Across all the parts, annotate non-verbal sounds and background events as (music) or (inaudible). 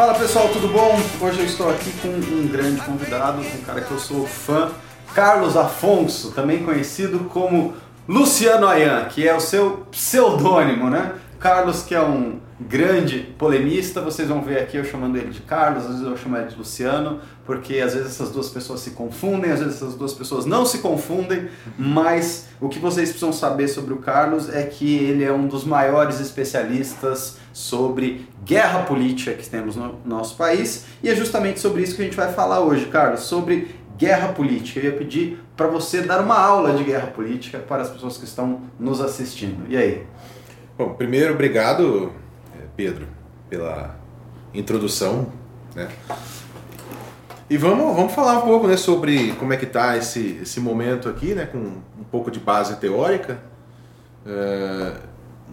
Fala pessoal, tudo bom? Hoje eu estou aqui com um grande convidado, um cara que eu sou fã, Carlos Afonso, também conhecido como Luciano Ayan, que é o seu pseudônimo, né? Carlos, que é um grande polemista, vocês vão ver aqui eu chamando ele de Carlos, às vezes eu chamo ele de Luciano, porque às vezes essas duas pessoas se confundem, às vezes essas duas pessoas não se confundem, mas o que vocês precisam saber sobre o Carlos é que ele é um dos maiores especialistas sobre guerra política que temos no nosso país, e é justamente sobre isso que a gente vai falar hoje, Carlos, sobre guerra política. Eu ia pedir para você dar uma aula de guerra política para as pessoas que estão nos assistindo. E aí? Bom, primeiro, obrigado, eh, Pedro, pela introdução, né? E vamos, vamos falar um pouco né, sobre como é que está esse, esse momento aqui, né, com um pouco de base teórica. É,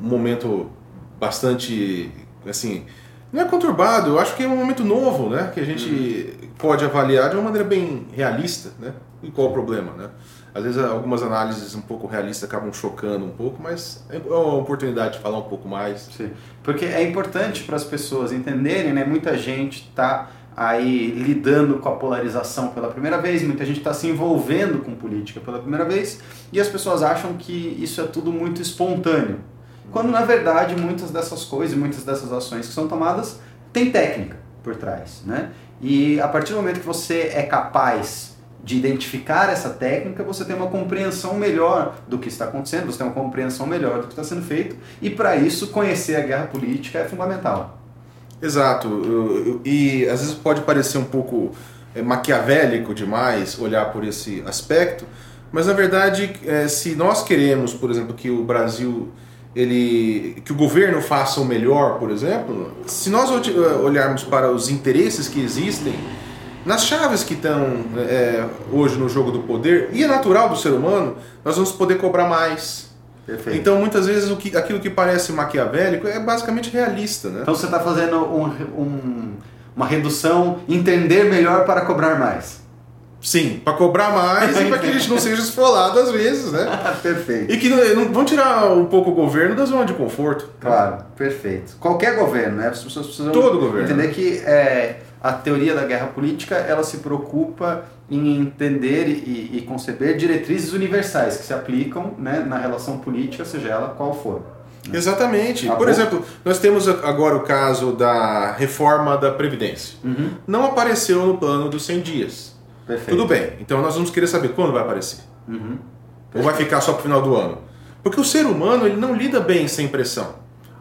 um momento bastante, assim, não é conturbado, eu acho que é um momento novo, né, que a gente uhum. pode avaliar de uma maneira bem realista, né? E qual o problema, né? Às vezes algumas análises um pouco realistas acabam chocando um pouco, mas é uma oportunidade de falar um pouco mais. Sim. Porque é importante para as pessoas entenderem, né? Muita gente está aí lidando com a polarização pela primeira vez, muita gente está se envolvendo com política pela primeira vez e as pessoas acham que isso é tudo muito espontâneo. Quando na verdade muitas dessas coisas, muitas dessas ações que são tomadas têm técnica por trás, né? E a partir do momento que você é capaz de identificar essa técnica, você tem uma compreensão melhor do que está acontecendo, você tem uma compreensão melhor do que está sendo feito, e para isso conhecer a guerra política é fundamental. Exato, e às vezes pode parecer um pouco é, maquiavélico demais olhar por esse aspecto, mas na verdade, é, se nós queremos, por exemplo, que o Brasil ele que o governo faça o melhor, por exemplo, se nós olharmos para os interesses que existem nas chaves que estão é, hoje no jogo do poder, e é natural do ser humano, nós vamos poder cobrar mais. Perfeito. Então, muitas vezes, o que, aquilo que parece maquiavélico é basicamente realista. Né? Então, você está fazendo um, um, uma redução, entender melhor para cobrar mais. Sim, para cobrar mais e para que a gente não seja esfolado às vezes, né? (laughs) perfeito. E que não, não vão tirar um pouco o governo da zona de conforto. Claro, perfeito. Qualquer governo, né? As pessoas precisam Todo governo. entender que é, a teoria da guerra política ela se preocupa em entender e, e conceber diretrizes universais que se aplicam né, na relação política, seja ela qual for. Né? Exatamente. Por exemplo, nós temos agora o caso da reforma da Previdência. Uhum. Não apareceu no plano dos 100 dias. Perfeito. Tudo bem. Então nós vamos querer saber quando vai aparecer. Uhum. Ou vai ficar só para o final do ano. Porque o ser humano ele não lida bem sem pressão.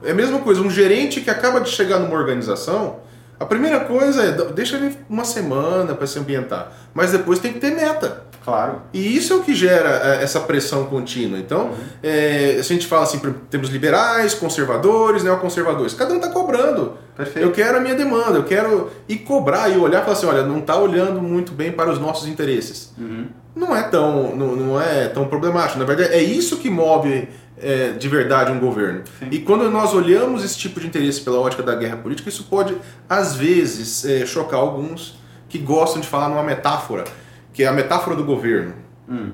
É a mesma coisa, um gerente que acaba de chegar numa organização, a primeira coisa é deixa ele uma semana para se ambientar, mas depois tem que ter meta. Claro. E isso é o que gera é, essa pressão contínua. Então, uhum. é, se a gente fala assim, temos liberais, conservadores, neoconservadores, cada um está cobrando. Perfeito. Eu quero a minha demanda, eu quero ir cobrar e olhar e falar assim, olha, não está olhando muito bem para os nossos interesses. Uhum. Não é tão, não, não é tão problemático. Na verdade, é isso que move é, de verdade um governo. Sim. E quando nós olhamos esse tipo de interesse pela ótica da guerra política, isso pode, às vezes, é, chocar alguns que gostam de falar numa metáfora, que é a metáfora do governo. Hum.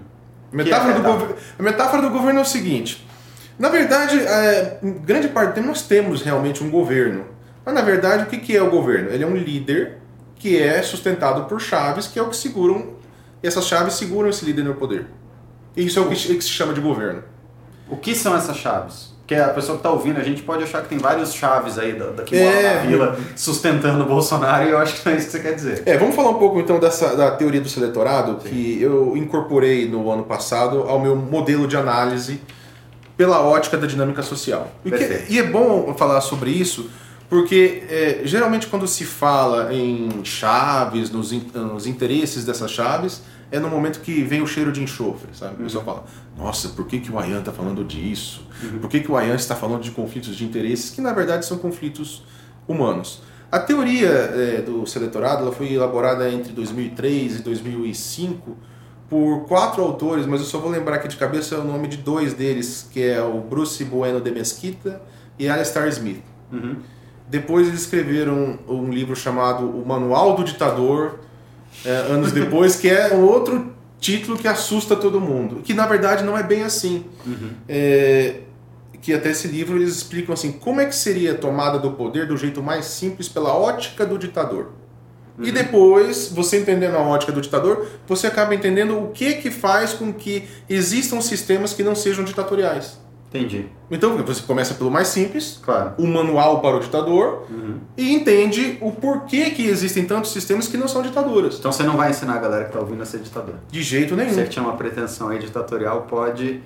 Metáfora é a, metáfora? Do a metáfora do governo é o seguinte: na verdade, é, grande parte do tempo nós temos realmente um governo. Mas na verdade, o que é o governo? Ele é um líder que é sustentado por chaves, que é o que seguram, e essas chaves seguram esse líder no poder. E isso é o que, que se chama de governo. O que são essas chaves? Porque a pessoa que está ouvindo, a gente pode achar que tem várias chaves aí daqui é, na vila sustentando o Bolsonaro e eu acho que não é isso que você quer dizer. É, vamos falar um pouco então dessa, da teoria do seletorado Sim. que eu incorporei no ano passado ao meu modelo de análise pela ótica da dinâmica social. E, que, e é bom falar sobre isso porque é, geralmente quando se fala em chaves, nos, nos interesses dessas chaves, é no momento que vem o cheiro de enxofre, sabe? O pessoal fala, nossa, por que, que o Ayan está falando disso? Uhum. Por que, que o Ayan está falando de conflitos de interesses, que na verdade são conflitos humanos? A teoria é, do seletorado ela foi elaborada entre 2003 e 2005 por quatro autores, mas eu só vou lembrar aqui de cabeça o nome de dois deles, que é o Bruce Bueno de Mesquita e Alistair Smith. Uhum. Depois eles escreveram um livro chamado O Manual do Ditador, é, anos depois, que é outro título que assusta todo mundo. Que na verdade não é bem assim. Uhum. É, que até esse livro eles explicam assim, como é que seria a tomada do poder do jeito mais simples pela ótica do ditador. Uhum. E depois, você entendendo a ótica do ditador, você acaba entendendo o que que faz com que existam sistemas que não sejam ditatoriais. Entendi. Então você começa pelo mais simples, claro. o manual para o ditador, uhum. e entende o porquê que existem tantos sistemas que não são ditaduras. Então você não vai ensinar a galera que está ouvindo a ser ditador. De jeito nenhum. Você que tinha uma pretensão aí ditatorial pode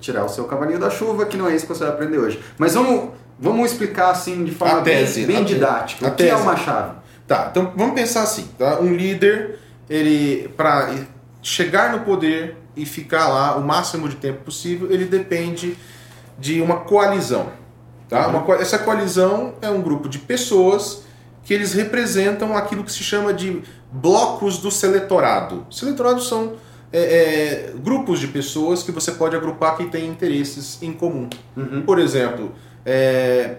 tirar o seu cavalinho da chuva, que não é isso que você vai aprender hoje. Mas vamos, vamos explicar assim de forma tese, bem, bem didática. O que é uma chave? Tá, então vamos pensar assim, tá? Um líder, ele para chegar no poder e ficar lá o máximo de tempo possível, ele depende de uma coalizão. Tá? Uhum. Uma, essa coalizão é um grupo de pessoas que eles representam aquilo que se chama de blocos do seletorado. Seletorados são é, é, grupos de pessoas que você pode agrupar que têm interesses em comum. Uhum. Por exemplo, é,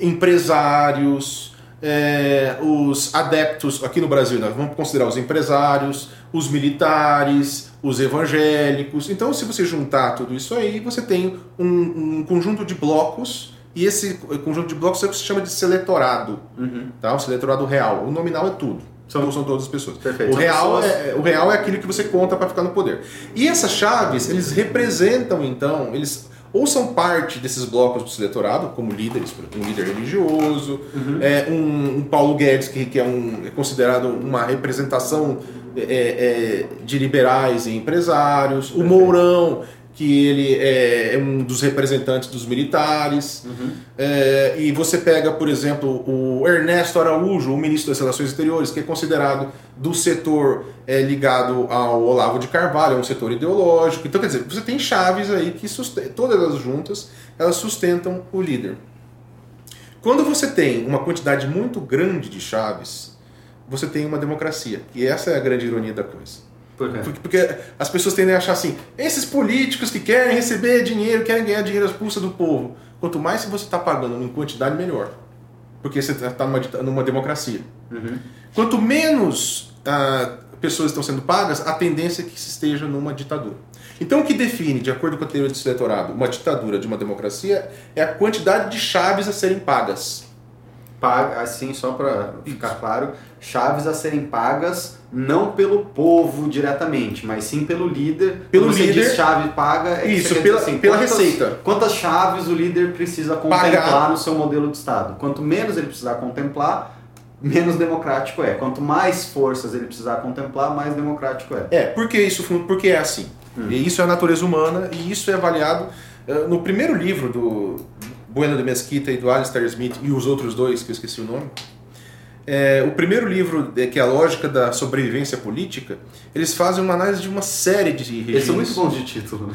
empresários, é, os adeptos, aqui no Brasil, nós vamos considerar os empresários, os militares, os evangélicos. Então, se você juntar tudo isso aí, você tem um, um conjunto de blocos, e esse conjunto de blocos é o que se chama de seletorado, uhum. tá? o seletorado real. O nominal é tudo. São, são todas as pessoas. Perfeito. O real, pessoas... é, o real é aquilo que você conta para ficar no poder. E essas chaves, eles representam, então, eles ou são parte desses blocos do eleitorado, como líderes, um líder religioso, uhum. é, um, um, Paulo Guedes, que, que é, um, é considerado uma representação é, é, de liberais e empresários, o Mourão, que ele é, é, um dos representantes dos militares. Uhum. É, e você pega, por exemplo, o Ernesto Araújo, o ministro das Relações Exteriores, que é considerado do setor é, ligado ao Olavo de Carvalho, é um setor ideológico. Então, quer dizer, você tem chaves aí que todas elas juntas, elas sustentam o líder. Quando você tem uma quantidade muito grande de chaves, você tem uma democracia. E essa é a grande ironia da coisa. Por porque, porque as pessoas tendem a achar assim: esses políticos que querem receber dinheiro, querem ganhar dinheiro às custas do povo. Quanto mais você está pagando em quantidade, melhor. Porque você está numa, numa democracia. Uhum. Quanto menos ah, pessoas estão sendo pagas, a tendência é que se esteja numa ditadura. Então, o que define, de acordo com a teoria do eleitorado, uma ditadura de uma democracia é a quantidade de chaves a serem pagas. Paga, assim, só para ficar claro, chaves a serem pagas não pelo povo diretamente, mas sim pelo líder. Pelo Quando líder. Diz chave paga. É isso, pela, assim, pela quantas, receita. Quantas chaves o líder precisa contemplar Pagar. no seu modelo de Estado? Quanto menos ele precisar contemplar, menos democrático é. Quanto mais forças ele precisar contemplar, mais democrático é. É, porque isso porque é assim. Hum. E isso é a natureza humana e isso é avaliado uh, no primeiro livro do Bueno de Mesquita e do Alistair Smith e os outros dois que eu esqueci o nome. É, o primeiro livro, que é a lógica da sobrevivência política, eles fazem uma análise de uma série de regimes. Eles são muito bons de título.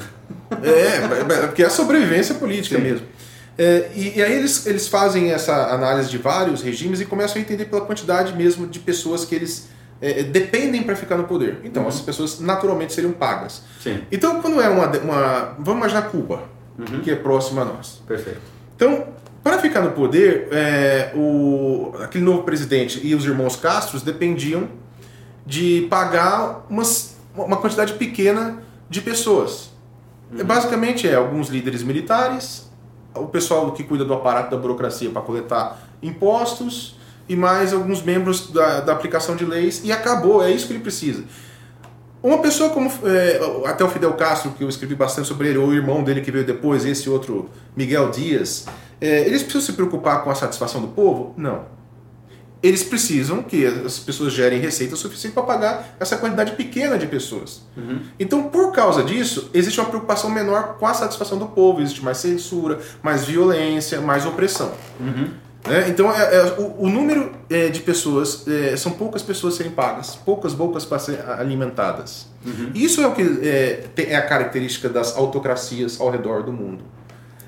É, porque é a sobrevivência política Sim. mesmo. É, e, e, aí eles, eles fazem essa análise de vários regimes e começam a entender pela quantidade mesmo de pessoas que eles é, dependem para ficar no poder. Então, uhum. essas pessoas naturalmente seriam pagas. Sim. Então, quando é uma, uma. Vamos imaginar Cuba, uhum. que é próxima a nós. Perfeito. Então, para ficar no poder, é, o, aquele novo presidente e os irmãos Castros dependiam de pagar umas, uma quantidade pequena de pessoas. Uhum. Basicamente é alguns líderes militares, o pessoal que cuida do aparato da burocracia para coletar impostos e mais alguns membros da, da aplicação de leis e acabou, é isso que ele precisa. Uma pessoa como é, até o Fidel Castro, que eu escrevi bastante sobre ele, ou o irmão dele que veio depois, esse outro Miguel Dias, é, eles precisam se preocupar com a satisfação do povo? Não. Eles precisam que as pessoas gerem receita suficiente para pagar essa quantidade pequena de pessoas. Uhum. Então, por causa disso, existe uma preocupação menor com a satisfação do povo. Existe mais censura, mais violência, mais opressão. Uhum. Né? Então, é, é, o, o, número é, de pessoas, é, são poucas pessoas serem pagas, poucas bocas para ser alimentadas. Uhum. Isso é o que é, é a característica das autocracias ao redor do mundo.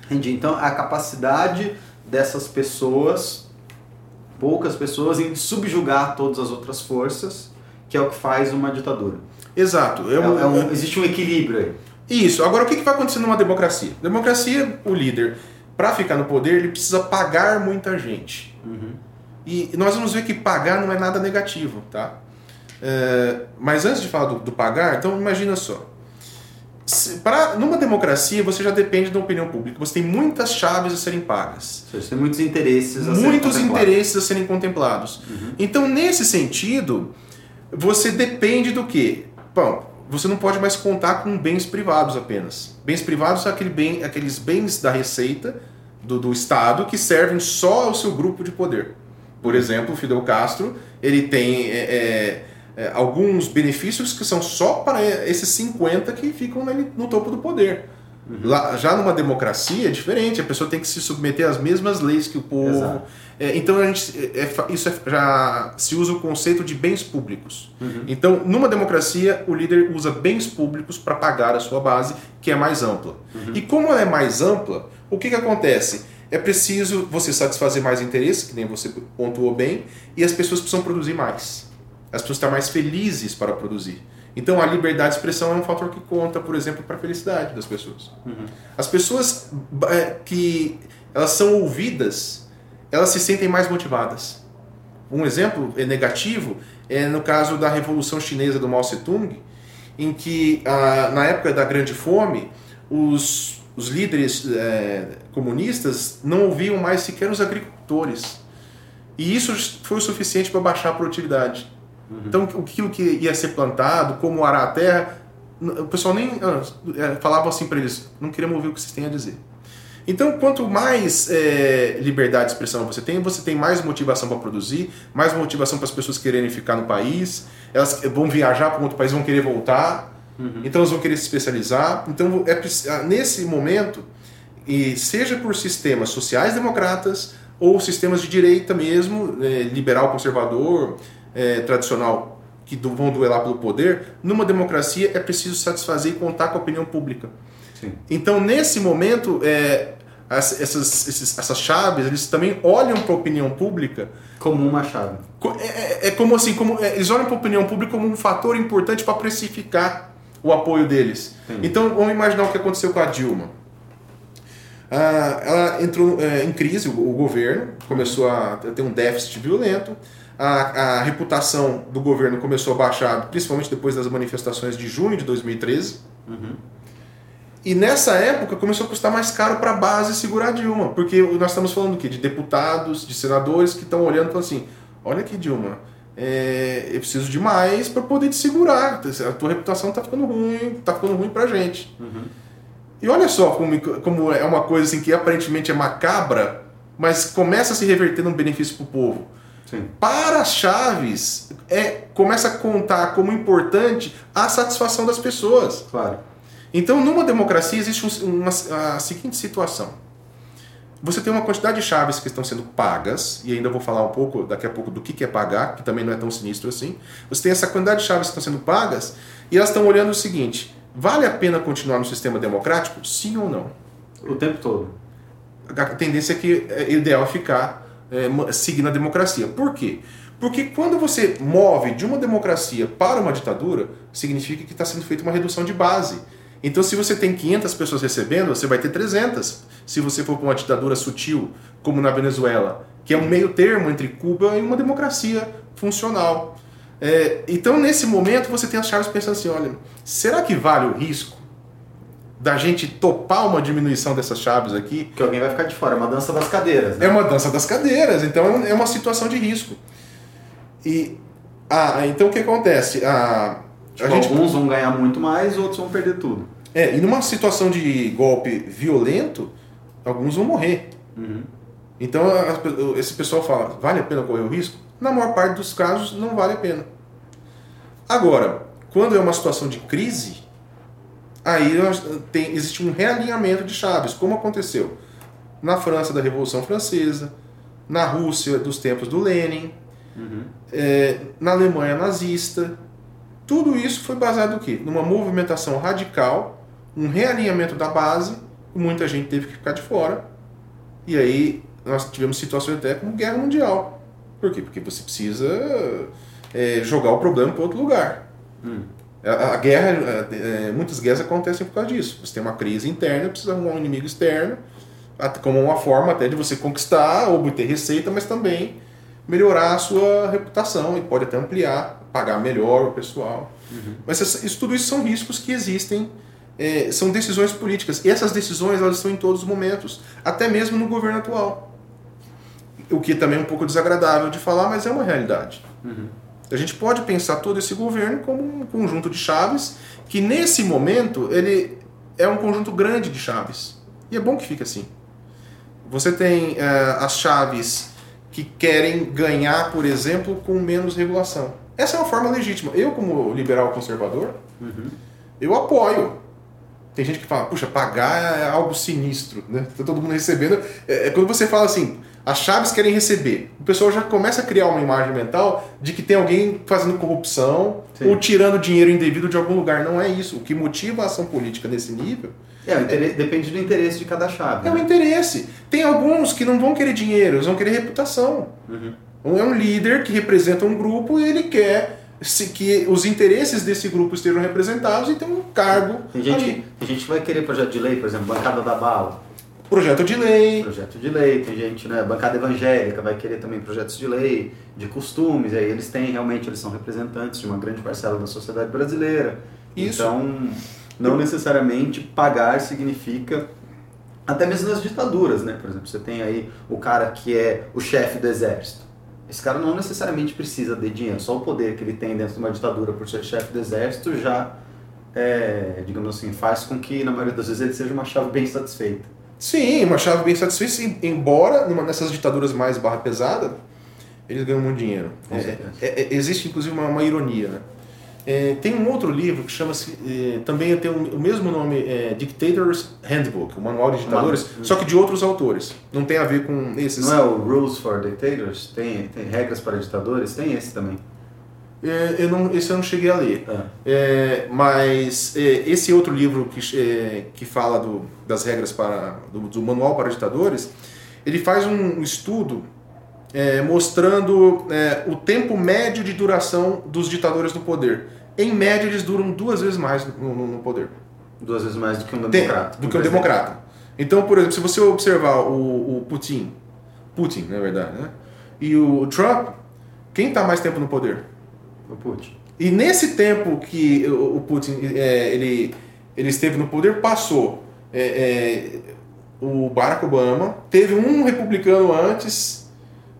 Entendi. Então, a capacidade dessas pessoas, poucas pessoas, em subjugar todas as outras forças, que é o que faz uma ditadura. Exato. Um, é um, existe um equilíbrio aí. Isso. Agora, o que vai acontecer numa democracia? Democracia, o líder, para ficar no poder, ele precisa pagar muita gente. Uhum. E nós vamos ver que pagar não é nada negativo, tá? É, mas antes de falar do, do pagar, então imagina só Pra, numa democracia, você já depende da opinião pública. Você tem muitas chaves a serem pagas. Você tem muitos interesses a Muitos serem interesses a serem contemplados. Uhum. Então, nesse sentido, você depende do quê? Bom, você não pode mais contar com bens privados apenas. Bens privados são aquele bem, aqueles bens da receita do, do Estado que servem só ao seu grupo de poder. Por exemplo, o Fidel Castro ele tem é, é, é, alguns benefícios que são só para esses 50 que ficam no topo do poder. Uhum. Lá, já numa democracia é diferente, a pessoa tem que se submeter às mesmas leis que o povo. É, então a gente, é, é isso é, já se usa o conceito de bens públicos. Uhum. Então, numa democracia, o líder usa bens públicos para pagar a sua base, que é mais ampla. Uhum. E como ela é mais ampla, o que, que acontece? É preciso você satisfazer mais interesses, que nem você pontuou bem, e as pessoas precisam produzir mais. As pessoas estão mais felizes para produzir. Então a liberdade de expressão é um fator que conta, por exemplo, para a felicidade das pessoas. Uhum. As pessoas é, que elas são ouvidas, elas se sentem mais motivadas. Um exemplo é negativo é no caso da Revolução Chinesa do Mao Tse-tung, em que ah, na época da Grande Fome os, os líderes é, comunistas não ouviam mais sequer os agricultores. E isso foi o suficiente para baixar a produtividade. Uhum. Então, aquilo que ia ser plantado, como arar a terra, o pessoal nem ah, é, falava assim para eles: não queremos ouvir o que vocês têm a dizer. Então, quanto mais é, liberdade de expressão você tem, você tem mais motivação para produzir, mais motivação para as pessoas quererem ficar no país, elas vão viajar para outro país, vão querer voltar, uhum. então elas vão querer se especializar. Então, é, ah, nesse momento, e seja por sistemas sociais democratas ou sistemas de direita mesmo, é, liberal conservador, é, tradicional que vão duelar pelo poder, numa democracia é preciso satisfazer e contar com a opinião pública. Sim. Então, nesse momento, é, essas, esses, essas chaves, eles também olham para a opinião pública como uma chave. É, é, é como assim, como, é, eles olham para a opinião pública como um fator importante para precificar o apoio deles. Sim. Então, vamos imaginar o que aconteceu com a Dilma. Ah, ela entrou é, em crise, o, o governo começou a ter um déficit violento, a, a reputação do governo começou a baixar, principalmente depois das manifestações de junho de 2013. Uhum. E nessa época começou a custar mais caro para a base segurar Dilma, porque nós estamos falando quê? de deputados, de senadores que estão olhando e falando assim: olha aqui, Dilma, é, eu preciso de mais para poder te segurar. A tua reputação está ficando ruim, está ficando ruim para gente. Uhum. E olha só como, como é uma coisa assim que aparentemente é macabra, mas começa a se reverter num benefício para o povo. Sim. Para as chaves, é, começa a contar como importante a satisfação das pessoas. Claro. Então, numa democracia, existe uma, a seguinte situação. Você tem uma quantidade de chaves que estão sendo pagas, e ainda vou falar um pouco daqui a pouco do que é pagar, que também não é tão sinistro assim. Você tem essa quantidade de chaves que estão sendo pagas, e elas estão olhando o seguinte: vale a pena continuar no sistema democrático? Sim ou não? O tempo todo. A tendência é que é ideal ficar é, seguir na democracia. Por quê? Porque quando você move de uma democracia para uma ditadura, significa que está sendo feita uma redução de base. Então, se você tem 500 pessoas recebendo, você vai ter 300. Se você for para uma ditadura sutil, como na Venezuela, que é um meio termo entre Cuba e uma democracia funcional. É, então, nesse momento, você tem as chaves pensando assim: olha, será que vale o risco da gente topar uma diminuição dessas chaves aqui. Que alguém vai ficar de fora, é uma dança das cadeiras. Né? É uma dança das cadeiras, então é uma situação de risco. E ah, então o que acontece? Ah, tipo, gente... Alguns vão ganhar muito mais, outros vão perder tudo. É, e numa situação de golpe violento, alguns vão morrer. Uhum. Então esse pessoal fala, vale a pena correr o risco? Na maior parte dos casos, não vale a pena. Agora, quando é uma situação de crise, aí tem, existe um realinhamento de chaves, como aconteceu na França da Revolução Francesa, na Rússia dos tempos do Lenin, uhum. é, na Alemanha nazista. Tudo isso foi baseado no quê? Numa movimentação radical, um realinhamento da base, muita gente teve que ficar de fora. E aí nós tivemos situações até como guerra mundial. Por quê? Porque você precisa é, jogar o problema para outro lugar. Hum. A, guerra, é, muitas guerras acontecem por causa disso. Você tem uma crise interna, precisa arrumar um inimigo externo, como uma forma até de você conquistar, obter receita, mas também melhorar a sua reputação e pode até ampliar, pagar melhor o pessoal. Uhum. Mas isso, tudo isso são riscos que existem é, são decisões políticas. E essas decisões elas estão em todos os momentos, até mesmo no governo atual. O que também é um pouco desagradável de falar, mas é uma realidade. Uhum. A gente pode pensar todo esse governo como um conjunto de chaves que nesse momento ele é um conjunto grande de chaves. E é bom que fique assim. Você tem uh, as chaves que querem ganhar, por exemplo, com menos regulação. Essa é uma forma legítima. Eu, como liberal conservador, uhum. eu apoio. Tem gente que fala, puxa, pagar é algo sinistro, né? Tá todo mundo recebendo. É, é quando você fala assim, as chaves querem receber. O pessoal já começa a criar uma imagem mental de que tem alguém fazendo corrupção Sim. ou tirando dinheiro indevido de algum lugar. Não é isso. O que motiva a ação política nesse nível. É, é depende do interesse de cada chave. É né? o interesse. Tem alguns que não vão querer dinheiro, eles vão querer reputação. Uhum. É um líder que representa um grupo e ele quer se, que os interesses desse grupo estejam representados e tem um cargo. Tem gente, ali. tem gente que vai querer projeto de lei, por exemplo, bancada da bala. Projeto de lei. Projeto de lei, tem gente, né? Bancada evangélica vai querer também projetos de lei, de costumes, e aí eles têm, realmente, eles são representantes de uma grande parcela da sociedade brasileira. Isso. Então, não necessariamente pagar significa até mesmo nas ditaduras, né? Por exemplo, você tem aí o cara que é o chefe do exército. Esse cara não necessariamente precisa de dinheiro, só o poder que ele tem dentro de uma ditadura por ser chefe do exército já, é, digamos assim, faz com que na maioria das vezes ele seja uma chave bem satisfeita. Sim, uma chave bem satisfeita, embora numa, nessas ditaduras mais barra pesada, eles ganham muito dinheiro. É, é, é, existe inclusive uma, uma ironia, né? É, tem um outro livro que chama-se, é, também tem um, o mesmo nome, é, Dictators Handbook, o Manual de Ditadores, só que de outros autores. Não tem a ver com esses. Não é o Rules for Dictators? Tem, tem regras para ditadores? Tem esse também. É, eu não, esse eu não cheguei a ler. Ah. É, mas é, esse outro livro que, que fala do, das regras para do, do, Manual para Ditadores, ele faz um estudo é, mostrando é, o tempo médio de duração dos ditadores no poder. Em média, eles duram duas vezes mais no, no, no poder. Duas vezes mais do que um democrata. Tem, do que um democrata. Então, por exemplo, se você observar o, o Putin, Putin, na verdade, né? e o Trump, quem está mais tempo no poder? O Putin. E nesse tempo que o Putin é, ele, ele esteve no poder, passou é, é, o Barack Obama, teve um republicano antes,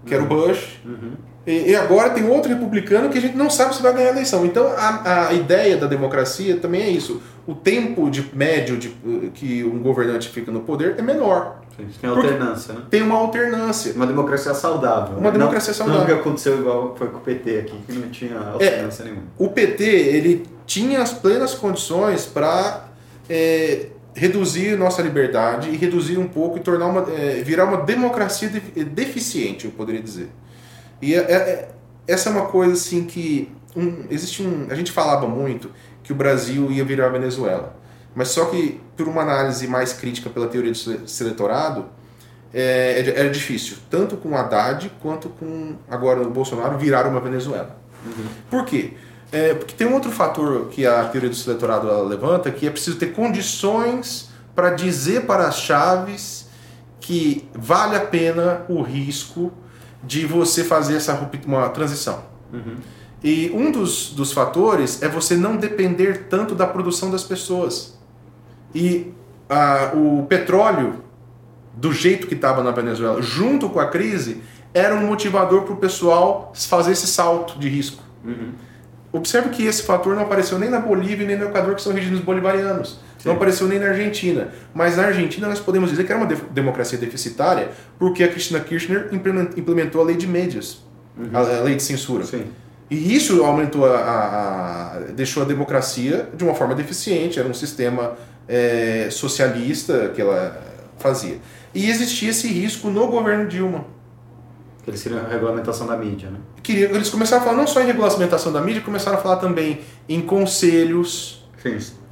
que era o. Bush, uhum. e, e, agora tem outro republicano que a gente não sabe se vai ganhar a eleição. Então a, a ideia da democracia também é isso. O tempo de médio de, que um governante fica no poder é menor. Tem alternância, né? Tem uma alternância. Uma democracia saudável. Uma né? democracia não, saudável. Que aconteceu igual foi com o PT aqui, que não tinha alternância é, nenhuma. O PT, ele tinha as plenas condições para é, reduzir nossa liberdade e reduzir um pouco e tornar uma, é, virar uma democracia deficiente, eu poderia dizer. E é, é, essa é uma coisa assim que um, existe um, a gente falava muito que o Brasil ia virar a Venezuela. Mas só que, por uma análise mais crítica pela teoria do seletorado, é, era é, é difícil, tanto com Haddad quanto com agora o Bolsonaro virar uma Venezuela. Uhum. Por quê? É, porque tem um outro fator que a teoria do seletorado levanta, que é preciso ter condições para dizer para as chaves que vale a pena o risco de você fazer essa uma transição. Uhum. E um dos, dos fatores é você não depender tanto da produção das pessoas. E ah, o petróleo, do jeito que estava na Venezuela, junto com a crise, era um motivador para o pessoal fazer esse salto de risco. Uhum. Observe que esse fator não apareceu nem na Bolívia nem no Equador, que são regimes bolivarianos. Sim. Não apareceu nem na Argentina. Mas na Argentina nós podemos dizer que era uma de democracia deficitária, porque a Cristina Kirchner implementou a lei de médias, uhum. a lei de censura. Sim. E isso aumentou a, a, a, deixou a democracia de uma forma deficiente, era um sistema é, socialista que ela fazia. E existia esse risco no governo Dilma. Eles queriam a regulamentação da mídia, né? Queria, eles começaram a falar não só em regulamentação da mídia, começaram a falar também em conselhos.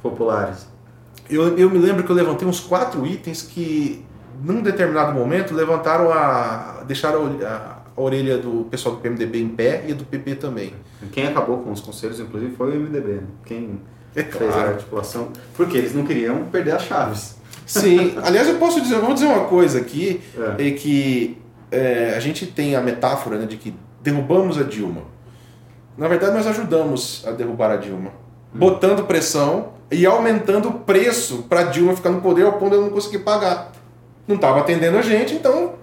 Populares. Eu, eu me lembro que eu levantei uns quatro itens que, num determinado momento, levantaram a. deixaram a, a orelha do pessoal do PMDB em pé e do PP também. Quem acabou com os conselhos, inclusive, foi o MDB. Né? Quem é claro. fez a articulação, porque eles não queriam perder as chaves. Sim, aliás, eu posso dizer, eu vou dizer uma coisa aqui, é, é que é, a gente tem a metáfora né, de que derrubamos a Dilma. Na verdade, nós ajudamos a derrubar a Dilma, hum. botando pressão e aumentando o preço para Dilma ficar no poder ao ponto de ela não conseguir pagar. Não estava atendendo a gente, então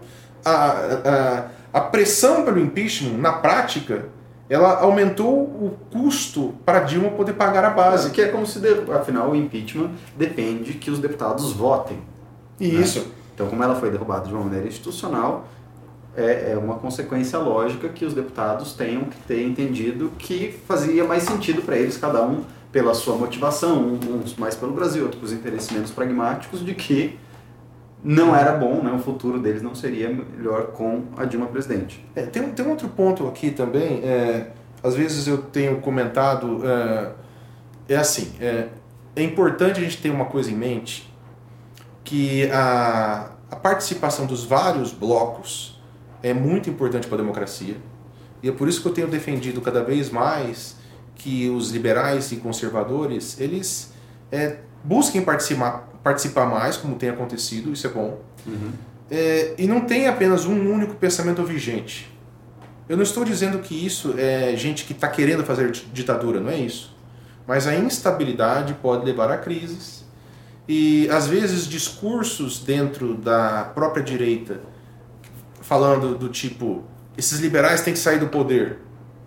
a, a, a pressão pelo impeachment, na prática, ela aumentou o custo para Dilma poder pagar a base. É, que é como se, afinal, o impeachment depende que os deputados votem. Né? Isso. Né? Então, como ela foi derrubada de uma maneira institucional, é, é uma consequência lógica que os deputados tenham que ter entendido que fazia mais sentido para eles, cada um pela sua motivação, uns mais pelo Brasil, outros por interesses menos pragmáticos, de que não era bom, né? o futuro deles não seria melhor com a Dilma presidente. É, tem, tem outro ponto aqui também, é, às vezes eu tenho comentado, é, é assim, é, é importante a gente ter uma coisa em mente, que a, a participação dos vários blocos é muito importante para a democracia. E é por isso que eu tenho defendido cada vez mais que os liberais e conservadores eles é, busquem participar, participar mais, como tem acontecido, isso é bom. Uhum. É, e não tem apenas um único pensamento vigente. Eu não estou dizendo que isso é gente que está querendo fazer ditadura, não é isso. Mas a instabilidade pode levar a crises e às vezes discursos dentro da própria direita falando do tipo, esses liberais têm que sair do poder.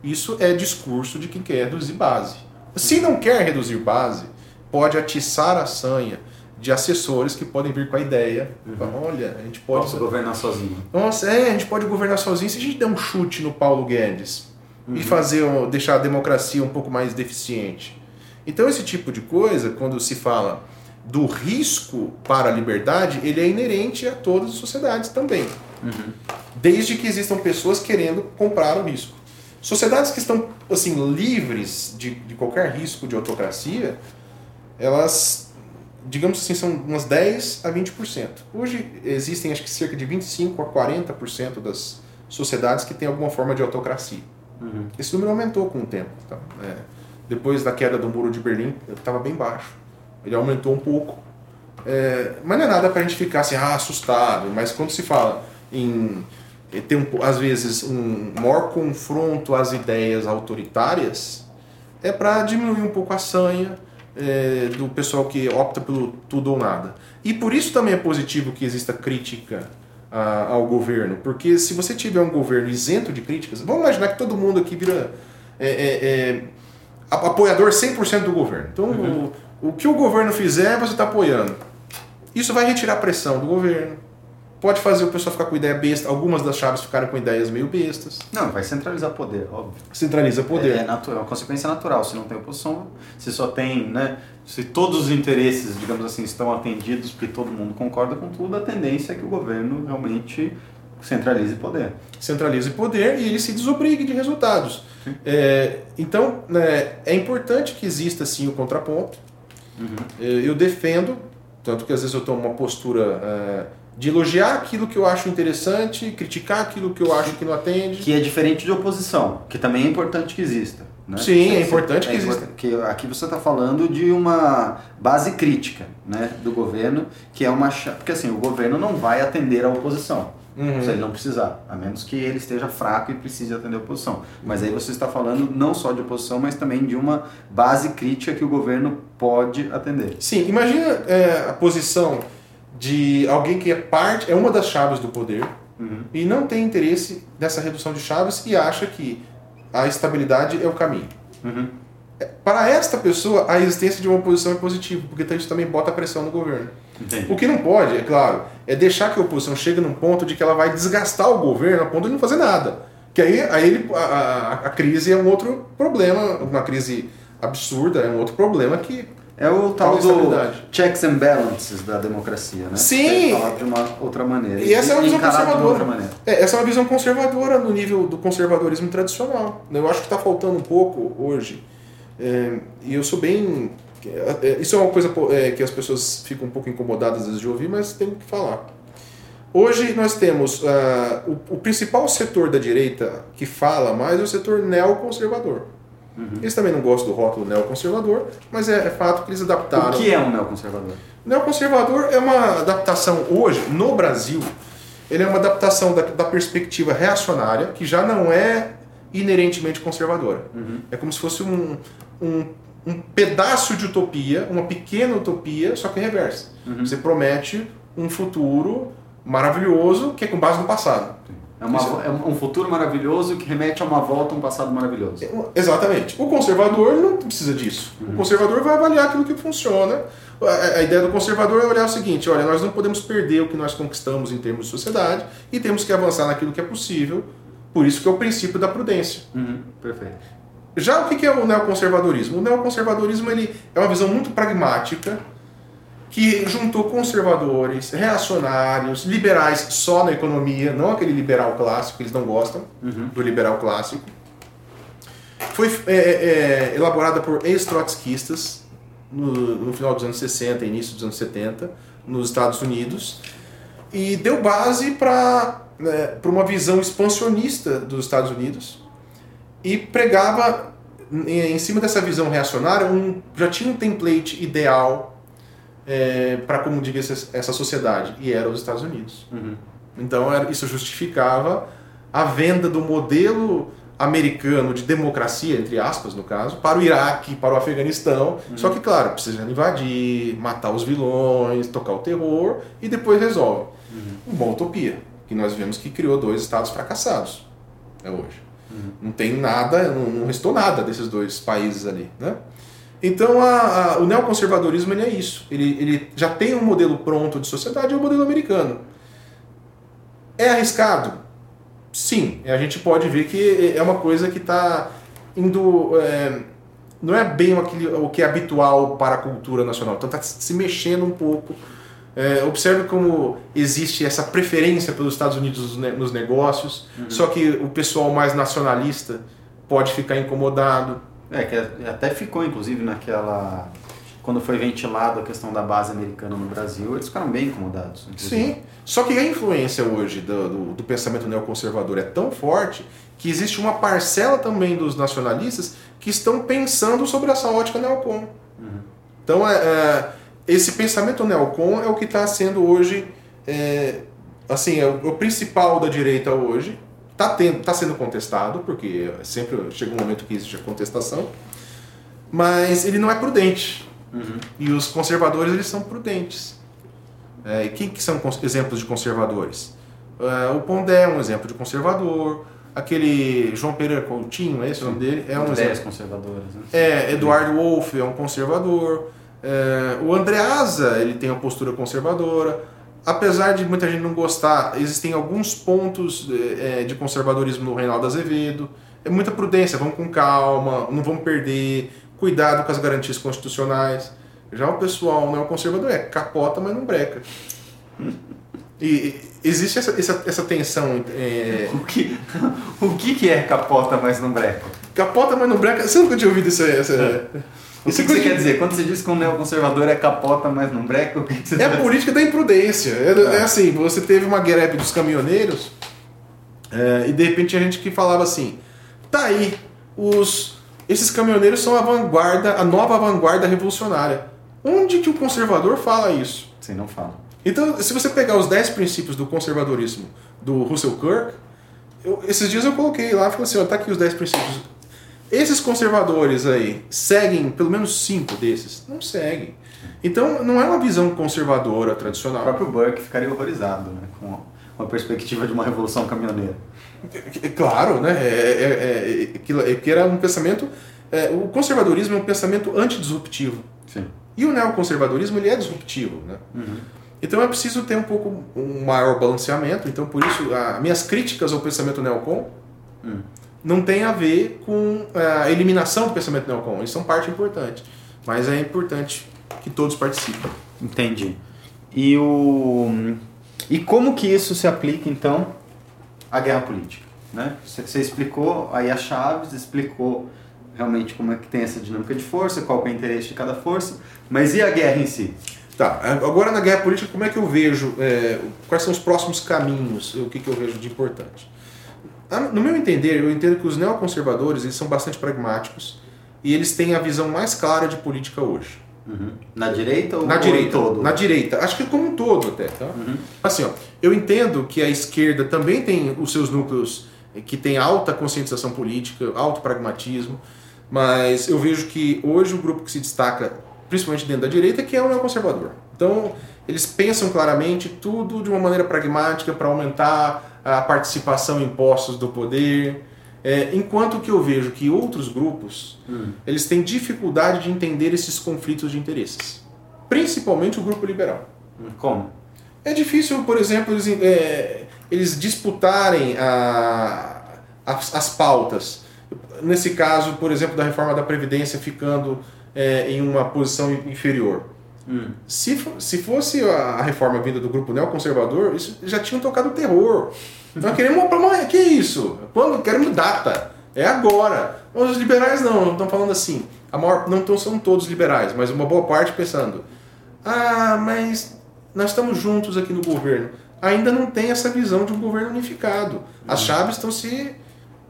Isso é discurso de quem quer reduzir base. Se não quer reduzir base, pode atiçar a sanha de assessores que podem vir com a ideia. Uhum. Olha, a gente pode. Posso governar sozinho. Nossa, é, a gente pode governar sozinho se a gente der um chute no Paulo Guedes uhum. e fazer deixar a democracia um pouco mais deficiente. Então, esse tipo de coisa, quando se fala do risco para a liberdade, ele é inerente a todas as sociedades também. Uhum. Desde que existam pessoas querendo comprar o risco. Sociedades que estão assim livres de, de qualquer risco de autocracia, elas, digamos assim, são umas 10 a 20%. Hoje existem acho que cerca de 25 a 40% das sociedades que têm alguma forma de autocracia. Uhum. Esse número aumentou com o tempo. Tá? É, depois da queda do muro de Berlim, estava bem baixo. Ele aumentou um pouco. É, mas não é nada para a gente ficar assim, ah, assustado. Mas quando se fala em ter, um, às vezes, um maior confronto às ideias autoritárias, é para diminuir um pouco a sanha é, do pessoal que opta pelo tudo ou nada. E por isso também é positivo que exista crítica a, ao governo, porque se você tiver um governo isento de críticas, vamos imaginar que todo mundo aqui vira é, é, apoiador 100% do governo. Então, uhum. o, o que o governo fizer, você está apoiando. Isso vai retirar a pressão do governo, Pode fazer o pessoal ficar com ideia besta. Algumas das chaves ficaram com ideias meio bestas. Não, vai centralizar poder, óbvio. Centraliza poder. É, é natural, é uma consequência natural. Se não tem oposição, se só tem, né? Se todos os interesses, digamos assim, estão atendidos porque todo mundo concorda com tudo, a tendência é que o governo realmente centralize poder. Centralize poder e ele se desobrigue de resultados. É, então, né, é importante que exista sim o contraponto. Uhum. É, eu defendo, tanto que às vezes eu tomo uma postura é, de elogiar aquilo que eu acho interessante, criticar aquilo que eu acho que não atende. Que é diferente de oposição, que também é importante que exista. Né? Sim, é importante é que exista. Que aqui você está falando de uma base crítica né, do governo, que é uma. Porque assim, o governo não vai atender a oposição. Uhum. Se ele não precisar, a menos que ele esteja fraco e precise atender a oposição. Mas aí você está falando não só de oposição, mas também de uma base crítica que o governo pode atender. Sim, imagina é, a posição de alguém que é parte, é uma das chaves do poder uhum. e não tem interesse nessa redução de chaves e acha que a estabilidade é o caminho. Uhum. É, para esta pessoa, a existência de uma oposição é positiva, porque isso também bota pressão no governo. Entendi. O que não pode, é claro, é deixar que a oposição chegue num ponto de que ela vai desgastar o governo a ponto de não fazer nada. Que aí, aí ele, a, a, a crise é um outro problema, uma crise absurda, é um outro problema que é o tal do checks and balances da democracia, né? Sim. Falar de uma outra maneira. E essa é uma visão conservadora. É, essa é uma visão conservadora no nível do conservadorismo tradicional. Eu acho que está faltando um pouco hoje. É, e eu sou bem. É, isso é uma coisa é, que as pessoas ficam um pouco incomodadas às vezes de ouvir, mas tenho que falar. Hoje nós temos uh, o, o principal setor da direita que fala mais é o setor neoconservador. Uhum. Eles também não gostam do rótulo neoconservador, mas é, é, fato que eles adaptaram. O que é um neoconservador? Neoconservador é uma adaptação hoje, no Brasil, ele é uma adaptação da, da perspectiva reacionária, que já não é inerentemente conservadora. Uhum. É como se fosse um, um, um pedaço de utopia, uma pequena utopia, só que reversa. Uhum. Você promete um futuro maravilhoso que é com base no passado. É, uma, é um futuro maravilhoso que remete a uma volta a um passado maravilhoso. É, exatamente. O conservador não precisa disso. Uhum. O conservador vai avaliar aquilo que funciona. A, a ideia do conservador é olhar o seguinte: olha, nós não podemos perder o que nós conquistamos em termos de sociedade e temos que avançar naquilo que é possível. Por isso que é o princípio da prudência. Uhum. Perfeito. Já o que é o neoconservadorismo? O neoconservadorismo ele é uma visão muito pragmática que juntou conservadores, reacionários, liberais só na economia, não aquele liberal clássico, eles não gostam uhum. do liberal clássico. Foi é, é, é, elaborada por ex-trotskistas no, no, final dos anos 60, início dos anos 70, nos Estados Unidos, e deu base para né, uma visão expansionista dos Estados Unidos e pregava em cima dessa visão reacionária um, já tinha um template ideal é, para como diga essa sociedade e era os Estados Unidos. Uhum. Então era, isso justificava a venda do modelo americano de democracia, entre aspas, no caso, para o Iraque, para o Afeganistão. Uhum. Só que, claro, precisa invadir, matar os vilões, tocar o terror e depois resolve. Uhum. Uma utopia, que nós vemos que criou dois estados fracassados é hoje. Uhum. Não tem nada, não, não restou nada desses dois países ali, né? Então a, a, o neoconservadorismo ele é isso. Ele, ele já tem um modelo pronto de sociedade, é o modelo americano. É arriscado? Sim. A gente pode ver que é uma coisa que está indo. É, não é bem o que é habitual para a cultura nacional. Então está se mexendo um pouco. É, observe como existe essa preferência pelos Estados Unidos nos negócios, uhum. só que o pessoal mais nacionalista pode ficar incomodado. É, que até ficou, inclusive, naquela. Quando foi ventilado a questão da base americana no Brasil, eles ficaram bem incomodados. Inclusive. Sim, só que a influência hoje do, do, do, pensamento neoconservador é tão forte que existe uma parcela também dos nacionalistas que estão pensando sobre essa ótica neocon. Uhum. Então, é, é, esse pensamento neocon é o que está sendo hoje. É, assim, é o, o principal da direita hoje, Está tá sendo contestado, porque sempre chega um momento que existe a contestação, mas ele não é prudente. Uhum. E os conservadores eles são prudentes. É, e quem que são exemplos de conservadores? É, o Pondé é um exemplo de conservador. Aquele João Pereira Coutinho, é esse o nome dele? É um exemplo. conservadores. Né? É, Eduardo Wolff é um conservador. É, o Andreasa, ele tem uma postura conservadora apesar de muita gente não gostar, existem alguns pontos é, de conservadorismo no Reinaldo Azevedo. É muita prudência, vamos com calma, não vamos perder, cuidado com as garantias constitucionais. Já o pessoal não é o conservador, é capota, mas não breca. E existe essa, essa, essa tensão. É... O, que, (laughs) o que, que é capota, mas não breca? Capota, mas não breca. Você nunca tinha ouvido isso aí? Essa... O que, que, você quer dizer? Quando você diz que um neoconservador é capota, mas não breca, o que, você É a política da imprudência. É, é, é, assim, você teve uma greve dos caminhoneiros é, e de repente a gente que falava assim, tá aí, os, esses caminhoneiros são a vanguarda, a nova vanguarda revolucionária. Onde que o conservador fala isso? Sim, não fala. Então, se você pegar os 10 princípios do conservadorismo do Russell Kirk, eu, esses dias eu coloquei lá, falei assim, ó, tá aqui os 10 princípios esses conservadores aí seguem pelo menos cinco desses? Não seguem. Então não é uma visão conservadora tradicional. O próprio Burke ficaria horrorizado né, com uma perspectiva de uma revolução caminhoneira. Claro, né? É, é, é, é que era um pensamento. É, o conservadorismo é um pensamento antidisruptivo. Sim. E o neoconservadorismo ele é disruptivo. Né? Uhum. Então é preciso ter um pouco um maior balanceamento. Então, por isso, as minhas críticas ao pensamento neocon hum não tem a ver com é, a eliminação do pensamento neocon. Eles são parte importante. Mas é importante que todos participem. Entendi. E, o... e como que isso se aplica, então, à guerra política? Né? Você, explicou aí as chaves, explicou realmente como é que tem essa dinâmica de força, qual é o interesse de cada força, mas e a guerra em si? Tá, agora na guerra política, como é que eu vejo, é, quais são os próximos caminhos, o que, que eu vejo de importante? Ah, no meu entender, eu entendo que os neoconservadores eles são bastante pragmáticos e eles têm a visão mais clara de política hoje. Uhum. Na direita ou na direita, todo? Na direita, acho que como um todo até. Tá? Uhum. Assim, ó, eu entendo que a esquerda também tem os seus núcleos que tem alta conscientização política, alto pragmatismo. Mas eu vejo que hoje o grupo que se destaca, principalmente dentro da direita, que é o neoconservador. Então, eles pensam claramente tudo de uma maneira pragmática para aumentar a participação em postos do poder. É, enquanto que eu vejo que outros grupos, hum. eles têm dificuldade de entender esses conflitos de interesses. Principalmente o grupo liberal. Como? É difícil, por exemplo, eles, é, eles disputarem a, as, as pautas. Nesse caso, por exemplo, da reforma da Previdência ficando é, em uma posição inferior. Hum. Se, se fosse a reforma vinda do grupo neoconservador, isso já tinham tocado terror. Nós queremos uma. Que isso? Quando? Queremos data. É agora. Os liberais não, estão falando assim. A maior, não tão, são todos liberais, mas uma boa parte pensando. Ah, mas nós estamos juntos aqui no governo. Ainda não tem essa visão de um governo unificado. As hum. chaves estão se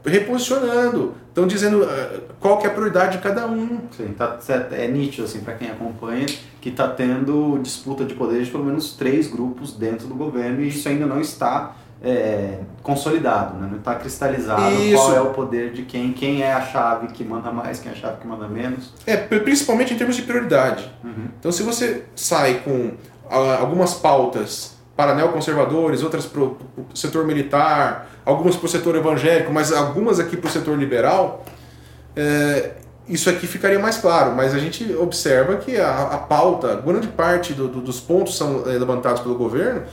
reposicionando, estão dizendo uh, qual que é a prioridade de cada um. Sim, tá, é nítido assim para quem acompanha que está tendo disputa de poder de pelo menos três grupos dentro do governo e isso ainda não está é, consolidado, né? não está cristalizado isso. qual é o poder de quem, quem é a chave que manda mais, quem é a chave que manda menos. É, principalmente em termos de prioridade. Uhum. Então se você sai com uh, algumas pautas para neoconservadores, outras para o setor militar, algumas para o setor evangélico, mas algumas aqui para o setor liberal, é, isso aqui ficaria mais claro. Mas a gente observa que a, a pauta, grande parte do, do, dos pontos são é, levantados pelo governo,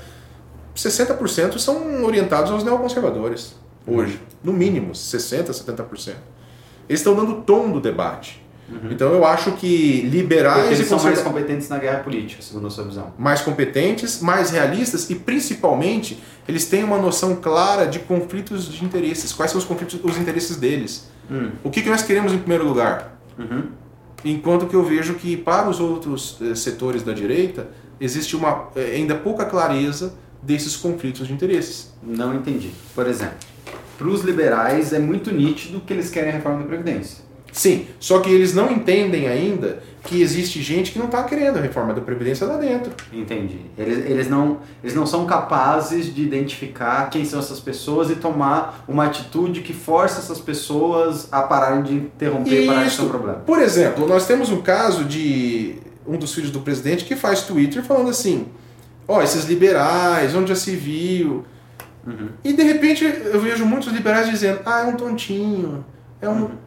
60% são orientados aos neoconservadores, hoje. No mínimo, 60%, 70%. Eles estão dando tom do debate. Uhum. Então eu acho que liberais eles são mais competentes na guerra política, segundo a sua visão. Mais competentes, mais realistas e principalmente eles têm uma noção clara de conflitos de interesses. Quais são os conflitos, os interesses deles? Uhum. O que, que nós queremos em primeiro lugar? Uhum. Enquanto que eu vejo que para os outros eh, setores da direita existe uma eh, ainda pouca clareza desses conflitos de interesses. Não entendi. Por exemplo, para os liberais é muito nítido que eles querem a reforma da Previdência. Sim, só que eles não entendem ainda que existe gente que não está querendo a reforma da Previdência lá dentro. Entendi. Eles, eles, não, eles não são capazes de identificar quem são essas pessoas e tomar uma atitude que force essas pessoas a pararem de interromper e de ser um problema. Por exemplo, nós temos um caso de um dos filhos do presidente que faz Twitter falando assim: ó, oh, esses liberais, onde já se viu. Uhum. E de repente eu vejo muitos liberais dizendo: ah, é um tontinho, é um. Uhum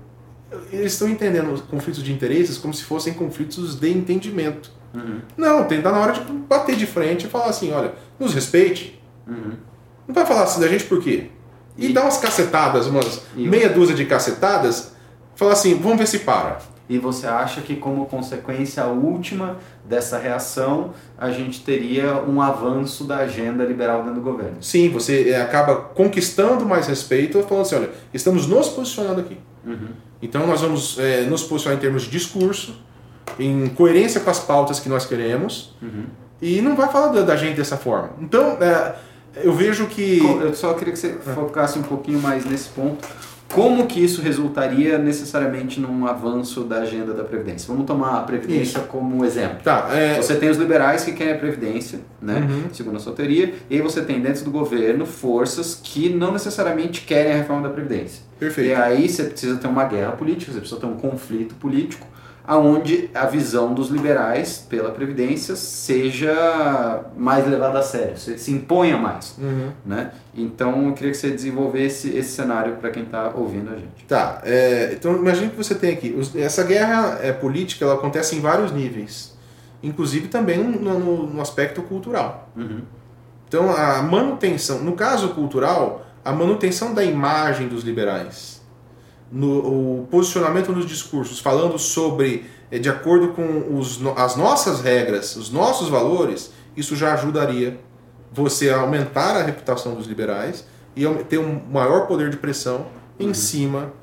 eles estão entendendo os conflitos de interesses como se fossem conflitos de entendimento. Uhum. Não, tem tá na hora de bater de frente e falar assim, olha, nos respeite. Uhum. Não vai falar assim da gente por quê? E, e dar umas cacetadas, umas e meia dúzia de cacetadas, falar assim, vamos ver se para. E você acha que como consequência última dessa reação, a gente teria um avanço da agenda liberal dentro do governo? Sim, você é, acaba conquistando mais respeito, falando assim, olha, estamos nos posicionando aqui. Uhum. Então nós vamos é, nos posicionar em termos de discurso, em coerência com as pautas que nós queremos, uhum. e não vai falar da, da gente dessa forma. Então é, eu vejo que. Eu só queria que você focasse um pouquinho mais nesse ponto. Como que isso resultaria necessariamente num avanço da agenda da Previdência? Vamos tomar a Previdência isso. como exemplo. Tá, é... Você tem os liberais que querem a Previdência, né, uhum. segundo a sua teoria, e aí você tem dentro do governo forças que não necessariamente querem a reforma da Previdência. Perfeito. E aí você precisa ter uma guerra política, você precisa ter um conflito político aonde a visão dos liberais pela previdência seja mais levada a sério, se, se imponha mais, uhum. né? Então eu queria que você desenvolvesse esse cenário para quem está ouvindo a gente. Tá, é, então imagine que você tem aqui essa guerra é, política, ela acontece em vários níveis, inclusive também no, no, no aspecto cultural. Uhum. Então a manutenção, no caso cultural, a manutenção da imagem dos liberais no o posicionamento nos discursos, falando sobre, eh, de acordo com os, as nossas regras, os nossos valores, isso já ajudaria você a aumentar a reputação dos liberais e ter um maior poder de pressão em uhum. cima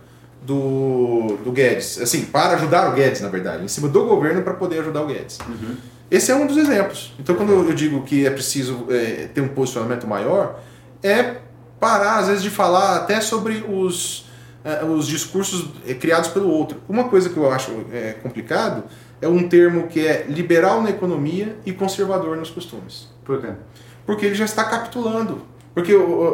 do, do Guedes. Assim, para ajudar o Guedes, na verdade, em cima do governo para poder ajudar o Guedes. Uhum. Esse é um dos exemplos. Então, quando eu digo que é preciso é, ter um posicionamento maior, é parar, às vezes, de falar até sobre os os discursos é, criados pelo outro. Uma coisa que eu acho é, complicado é um termo que é liberal na economia e conservador nos costumes. Por quê? Porque ele já está capitulando. Porque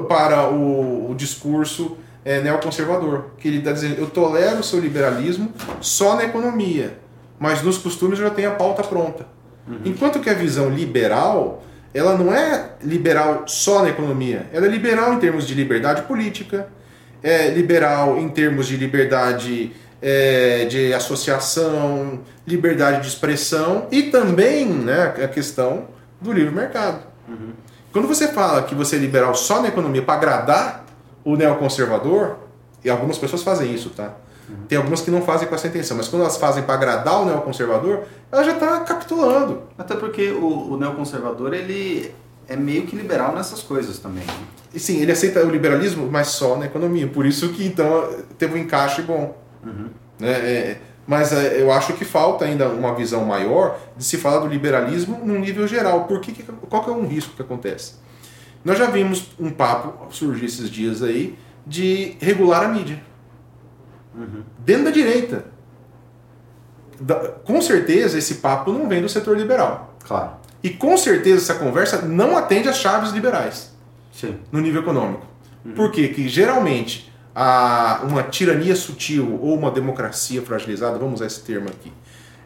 para o, o discurso é, neoconservador, que ele está dizendo, eu tolero o seu liberalismo só na economia, mas nos costumes eu já tenho a pauta pronta. Uhum. Enquanto que a visão liberal, ela não é liberal só na economia, ela é liberal em termos de liberdade política, é liberal em termos de liberdade é, de associação, liberdade de expressão e também né, a questão do livre mercado. Uhum. Quando você fala que você é liberal só na economia para agradar o neoconservador, e algumas pessoas fazem isso, tá? Uhum. Tem algumas que não fazem com essa intenção, mas quando elas fazem para agradar o neoconservador, ela já está capitulando. Até porque o, o, neoconservador ele é meio que liberal nessas coisas também. Né? E sim, ele aceita o liberalismo, mas só na economia. Por isso que então teve um encaixe bom. Uhum. Né? É, mas é, eu acho que falta ainda uma visão maior de se falar do liberalismo num nível geral. Por que, qual que é um risco que acontece? Nós já vimos um papo surgir esses dias aí de regular a mídia. Uhum. Dentro da direita. Da, com certeza esse papo não vem do setor liberal. Claro. E com certeza essa conversa não atende às chaves liberais Sim. no nível econômico. Uhum. Por quê? Que geralmente a uma tirania sutil ou uma democracia fragilizada, vamos usar esse termo aqui,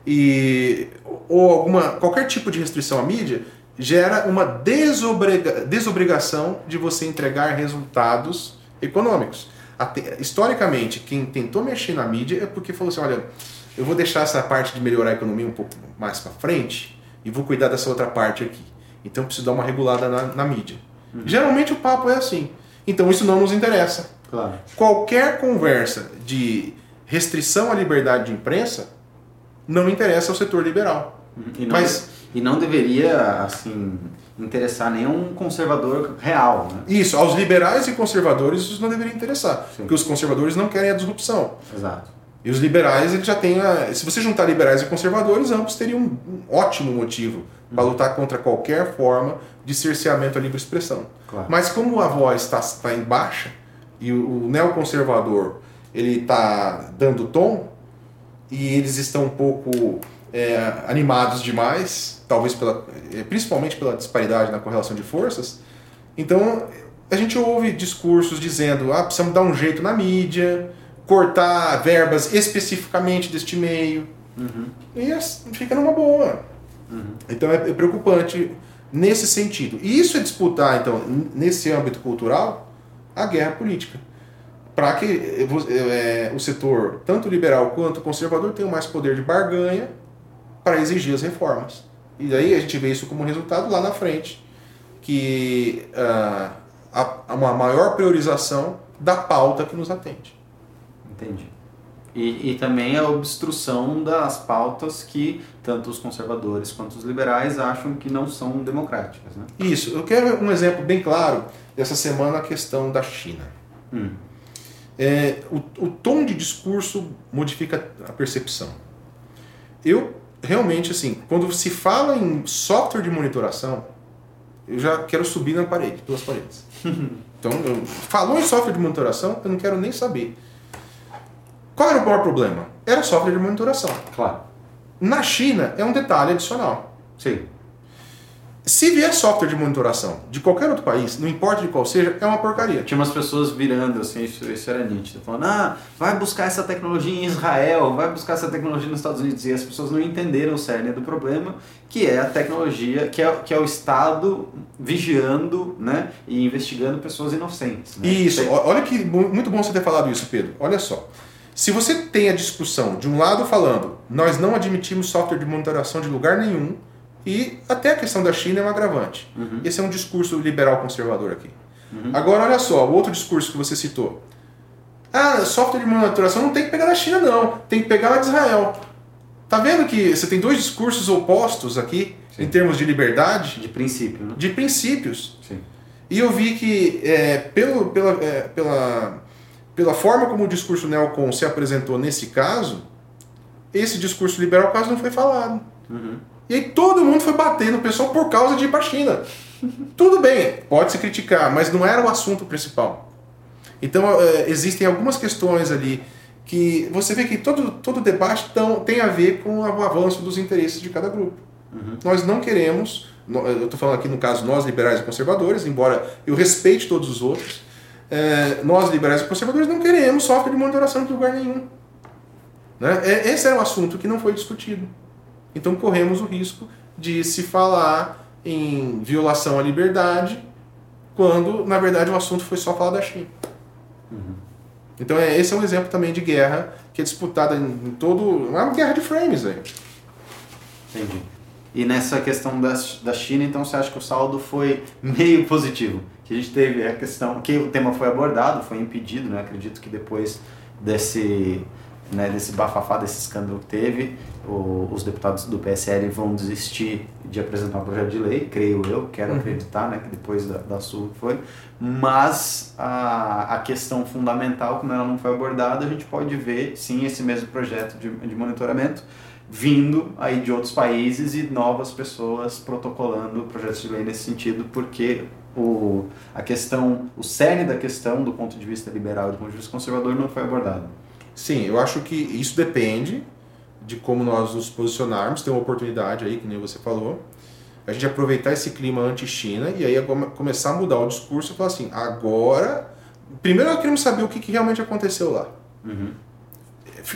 e, ou alguma, qualquer tipo de restrição à mídia, gera uma desobriga, desobrigação de você entregar resultados econômicos. Até, historicamente, quem tentou mexer na mídia é porque falou assim: olha, eu vou deixar essa parte de melhorar a economia um pouco mais para frente e vou cuidar dessa outra parte aqui. Então preciso dar uma regulada na, na mídia. Uhum. Geralmente o papo é assim. Então isso não nos interessa. Claro. Qualquer conversa de restrição à liberdade de imprensa não interessa ao setor liberal. Uhum. E não, Mas, e não deveria, assim, interessar nenhum conservador real. Né? Isso, aos liberais e conservadores isso não deveria interessar. Sim. Porque os conservadores não querem a disrupção. Exato. E os liberais, ele já tem a, se você juntar liberais e conservadores, ambos teriam um ótimo motivo para uhum. lutar contra qualquer forma de cerceamento à livre expressão. Claro. Mas como a voz está tá em baixa, e o, o neoconservador ele está dando tom e eles estão um pouco é, animados demais, talvez pela, é, principalmente pela disparidade na correlação de forças. Então a gente ouve discursos dizendo ah, precisamos dar um jeito na mídia, cortar verbas especificamente deste meio. Uhum. E fica numa boa. Uhum. Então é, é preocupante nesse sentido. E isso é disputar, então, nesse âmbito cultural, a guerra política. Para que é, o setor, tanto liberal quanto conservador, tenha mais poder de barganha para exigir as reformas. E daí a gente vê isso como resultado lá na frente, que uh, há uma maior priorização da pauta que nos atende. Entendi. E, e, também a obstrução das pautas que tanto os conservadores quanto os liberais acham que não são democráticas. Né? Isso. Eu quero um exemplo bem claro dessa semana a questão da China. Hum. É, o, o tom de discurso modifica a percepção. Eu realmente, assim, quando se fala em software de monitoração, eu já quero subir na parede, duas paredes. (laughs) então, eu, falou em software de monitoração, eu não quero nem saber. Qual era o maior problema? Era software de monitoração. Claro. Na China é um detalhe adicional. Sim. Se vier software de monitoração de qualquer outro país, não importa de qual seja, é uma porcaria. Tinha umas pessoas virando assim, isso, isso era nítido, falando: ah, vai buscar essa tecnologia em Israel, vai buscar essa tecnologia nos Estados Unidos. E as pessoas não entenderam o cerne do problema, que é a tecnologia, que é, que é o Estado vigiando né, e investigando pessoas inocentes. Né? Isso, olha que muito bom você ter falado isso, Pedro. Olha só. Se você tem a discussão de um lado falando, nós não admitimos software de monitoração de lugar nenhum, e até a questão da China é um agravante. Uhum. Esse é um discurso liberal conservador aqui. Uhum. Agora, olha só, o outro discurso que você citou. Ah, software de monitoração não tem que pegar da China, não. Tem que pegar lá de Israel. Tá vendo que você tem dois discursos opostos aqui, Sim. em termos de liberdade? De princípio, né? De princípios. Sim. E eu vi que, é, pelo, pela, é, pela pela forma como o discurso neocon se apresentou nesse caso, esse discurso liberal quase não foi falado. Uhum. E aí todo mundo foi bater no pessoal por causa de ir para a China. (laughs) Tudo bem, pode se criticar, mas não era o assunto principal. Então é, existem algumas questões ali que você vê que todo, todo debate tão, tem a ver com o avanço dos interesses de cada grupo. Uhum. Nós não queremos, eu estou falando aqui no caso nós liberais e conservadores, embora eu respeite todos os outros, é, nós liberais e conservadores não queremos software de monitoração de lugar nenhum. Né? É, esse é um assunto que não foi discutido. Então corremos o risco de se falar em violação à liberdade, quando na verdade o assunto foi só falar da China. Uhum. Então é, esse é um exemplo também de guerra que é disputada em, todo. É uma guerra de frames aí. Entendi. E nessa questão da, da China, então você acha que o saldo foi meio positivo? Que a gente teve a questão que o tema foi abordado, foi impedido, né? Acredito que depois desse né, desse bafafá, desse escândalo que teve, o, os deputados do PSL vão desistir de apresentar um projeto de lei, creio eu, quero uhum. acreditar, né, que depois da, da Sul foi, mas a, a questão fundamental, como ela não foi abordada, a gente pode ver, sim, esse mesmo projeto de, de monitoramento vindo aí de outros países e novas pessoas protocolando projetos de lei nesse sentido, porque o, a questão, o cerne da questão do ponto de vista liberal e do ponto de vista conservador não foi abordado. Sim, eu acho que isso depende de como nós nos posicionarmos. Tem uma oportunidade aí, que nem você falou, a gente aproveitar esse clima anti-China e aí começar a mudar o discurso e falar assim: agora. Primeiro nós queremos saber o que, que realmente aconteceu lá. Uhum.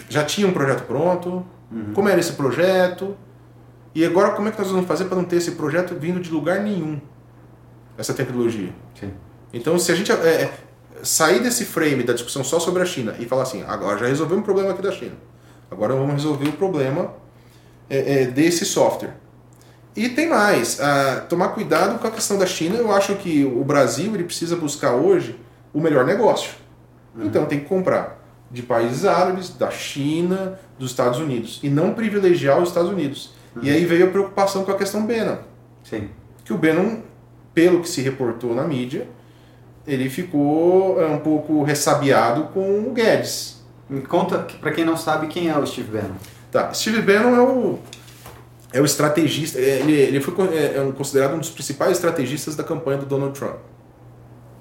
Já tinha um projeto pronto? Uhum. Como era esse projeto? E agora como é que nós vamos fazer para não ter esse projeto vindo de lugar nenhum? Essa tecnologia. Sim. Então, se a gente é, é sair desse frame da discussão só sobre a China e falar assim, agora já resolvemos o problema aqui da China. Agora vamos resolver o problema é, é, desse software. E tem mais, uh, tomar cuidado com a questão da China. Eu acho que o Brasil ele precisa buscar hoje o melhor negócio. Uhum. Então tem que comprar de países árabes, da China, dos Estados Unidos. E não privilegiar os Estados Unidos. Uhum. E aí veio a preocupação com a questão Bannon. Sim. Que o Bannon, pelo que se reportou na mídia, ele ficou é, um pouco ressabiado com o Guedes. Me conta, para quem não sabe, quem é o Steve Bannon. Tá, Steve Bannon é o, é o estrategista, é, ele, ele foi é, é considerado um dos principais estrategistas da campanha do Donald Trump.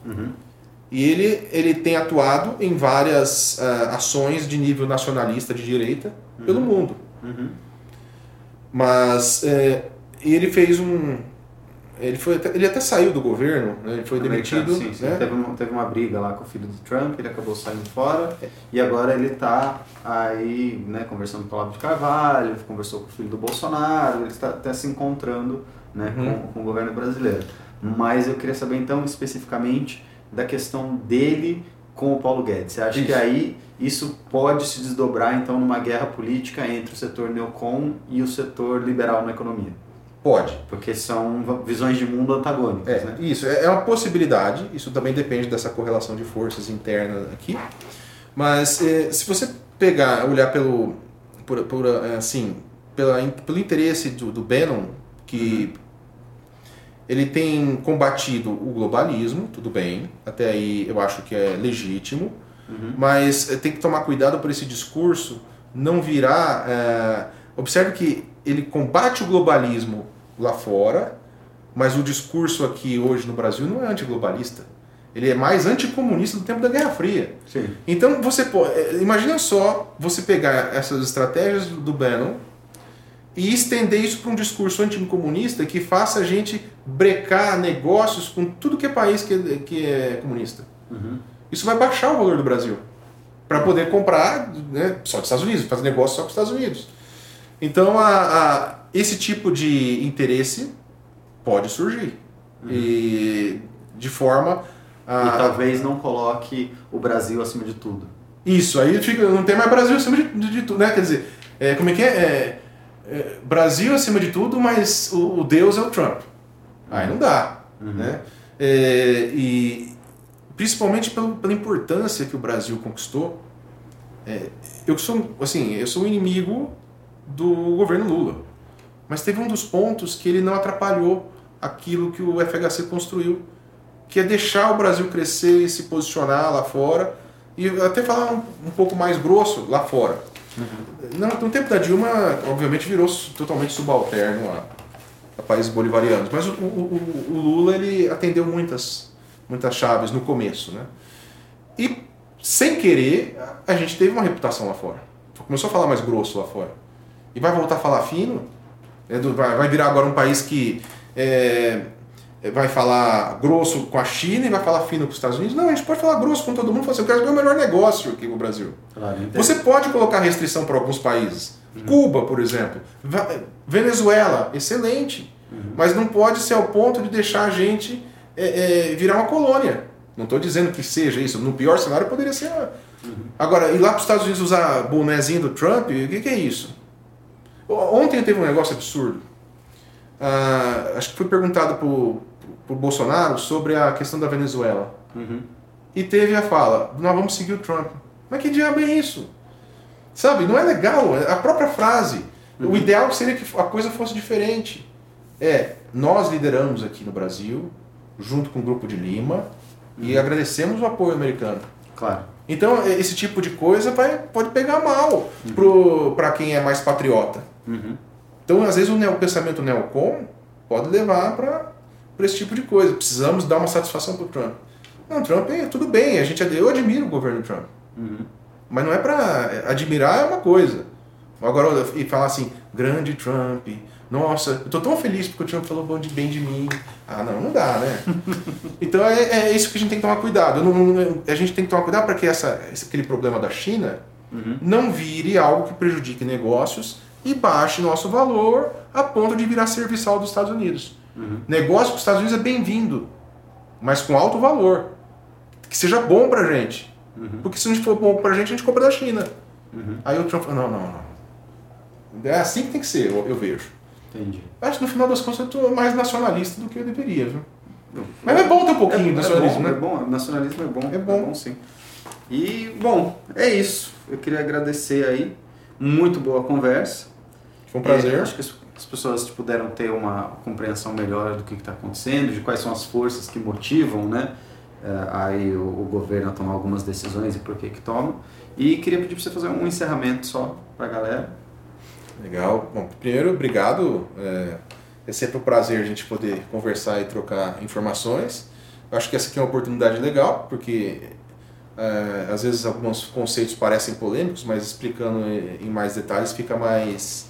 Uhum. E ele, ele tem atuado em várias uh, ações de nível nacionalista de direita uhum. pelo mundo. Uhum. Mas é, ele fez um, ele, foi até, ele até saiu do governo, né? ele foi demitido. Sim, sim. Né? Teve, uma, teve uma briga lá com o filho do Trump, ele acabou saindo fora e agora ele está aí né, conversando com o Olavo de Carvalho, conversou com o filho do Bolsonaro, ele está até se encontrando né, uhum. com, com o governo brasileiro. Mas eu queria saber então especificamente da questão dele com o Paulo Guedes. Você acha isso. que aí isso pode se desdobrar então numa guerra política entre o setor neocon e o setor liberal na economia? Pode. Porque são visões de mundo antagônicas. É, né? Isso, é, é uma possibilidade, isso também depende dessa correlação de forças internas aqui. Mas é, se você pegar, olhar pelo, por, por é, assim, pela, pelo interesse do, do Bannon, que uhum. ele tem combatido o globalismo, tudo bem, até aí eu acho que é legítimo, uhum. mas é, tem que tomar cuidado por esse discurso não virar. É, observe que ele combate o globalismo lá fora, mas o discurso aqui hoje no Brasil não é antiglobalista. Ele é mais anticomunista do tempo da Guerra Fria. Sim. Então você pode, é, imagina só você pegar essas estratégias do Bannon e estender isso para um discurso anticomunista que faça a gente brecar negócios com tudo que é país que, é, que é comunista. Uhum. Isso vai baixar o valor do Brasil para poder comprar né, só dos Estados Unidos, fazer negócio só com os Estados Unidos. Então, a, a, esse tipo de interesse pode surgir. Uhum. E de forma. A, e talvez não coloque o Brasil acima de tudo. Isso, aí fica, não tem mais Brasil acima de, de, de tudo, né? Quer dizer, é, como é que é? é? é? Brasil acima de tudo, mas o, o, Deus é o Trump. Aí não dá. Uhum. Né? É, e principalmente pelo, pela importância que o Brasil conquistou. É, eu sou assim, eu sou um inimigo do governo Lula. Mas teve um dos pontos que ele não atrapalhou aquilo que o FHC construiu, que é deixar o Brasil crescer e se posicionar lá fora, e até falar um, um pouco mais grosso lá fora. Uhum. No, no, tempo da Dilma, obviamente, virou totalmente subalterno a, a países bolivarianos, mas o, o, o, Lula ele atendeu muitas, muitas chaves no começo. Né? E, sem querer, a gente teve uma reputação lá fora. Começou a falar mais grosso lá fora e vai voltar a falar fino, é vai virar agora um país que é, vai falar grosso com a China e vai falar fino com os Estados Unidos. Não, a gente pode falar grosso com todo mundo. Falar assim, eu quero ver o melhor negócio aqui no Brasil. Claro, Você pode colocar restrição para alguns países. Uhum. Cuba, por exemplo. Venezuela, excelente. Uhum. Mas não pode ser ao ponto de deixar a gente é, é, virar uma colônia. Não estou dizendo que seja isso. No pior cenário poderia ser. Uhum. Agora, ir lá para os Estados Unidos usar bonézinho do Trump, o que, que é isso? Ontem teve um negócio absurdo. Ah, acho que foi perguntado por, por Bolsonaro sobre a questão da Venezuela. Uhum. E teve a fala: nós vamos seguir o Trump. Mas que diabo é isso? Sabe, não é legal. A própria frase. Uhum. O ideal seria que a coisa fosse diferente. É, nós lideramos aqui no Brasil, junto com o Grupo de Lima, uhum. e agradecemos o apoio americano. Claro. Então, esse tipo de coisa vai, pode pegar mal uhum. para quem é mais patriota. Uhum. Então, às vezes, o, neo, o pensamento neocon pode levar para esse tipo de coisa. Precisamos dar uma satisfação para o Trump. Não, Trump, é, tudo bem, a gente, eu admiro o governo Trump. Uhum. Mas não é para admirar é uma coisa. Agora, e falar assim, grande Trump, nossa, eu tô tão feliz porque o Trump falou bom de bem de mim. Ah, não, não dá, né? (laughs) então é, é, isso que a gente tem que tomar cuidado. Não, não, a gente tem que tomar cuidado para que essa, aquele problema da China uhum. não vire algo que prejudique negócios e baixe nosso valor a ponto de virar serviçal dos Estados Unidos. Uhum. Negócio com os Estados Unidos é bem-vindo, mas com alto valor. Que seja bom pra gente. Uhum. Porque se não for bom pra gente, a gente compra da China. Uhum. Aí o Trump falou, não, não, não. É assim que tem que ser, eu, eu vejo. Entendi. Acho que no final das contas eu tô mais nacionalista do que eu deveria, viu? Mas é bom ter um pouquinho é, nacionalismo, é bom, né? É bom, nacionalismo é bom. É bom. É bom sim. E, bom, é isso. Eu queria agradecer aí. Muito boa conversa. Foi um prazer. É, acho que as pessoas puderam ter uma compreensão melhor do que está acontecendo, de quais são as forças que motivam, né? É, aí o, o, governo a tomar algumas decisões e por que que toma. E queria pedir para você fazer um encerramento só para a galera. Legal. Bom, primeiro, obrigado. É, é sempre um prazer a gente poder conversar e trocar informações. Eu acho que essa aqui é uma oportunidade legal, porque é, às vezes alguns conceitos parecem polêmicos, mas explicando em mais detalhes fica mais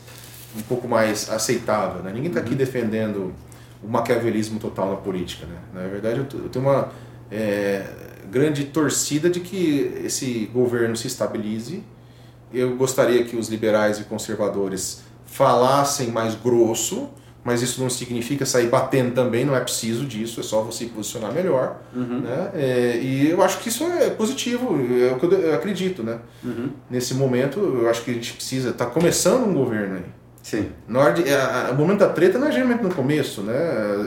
um pouco mais aceitável. Né? Ninguém está aqui uhum. defendendo o maquiavelismo total na política. Né? Na verdade, eu tenho uma é, grande torcida de que esse governo se estabilize eu gostaria que os liberais e conservadores falassem mais grosso, mas isso não significa sair batendo também, não é preciso disso, é só você posicionar melhor. Uhum. Né? É, e eu acho que isso é positivo, é o que eu acredito. Né? Uhum. Nesse momento, eu acho que a gente precisa. Está começando um governo aí. Sim. Na hora de, a, a, o momento da treta não é geralmente no começo, né?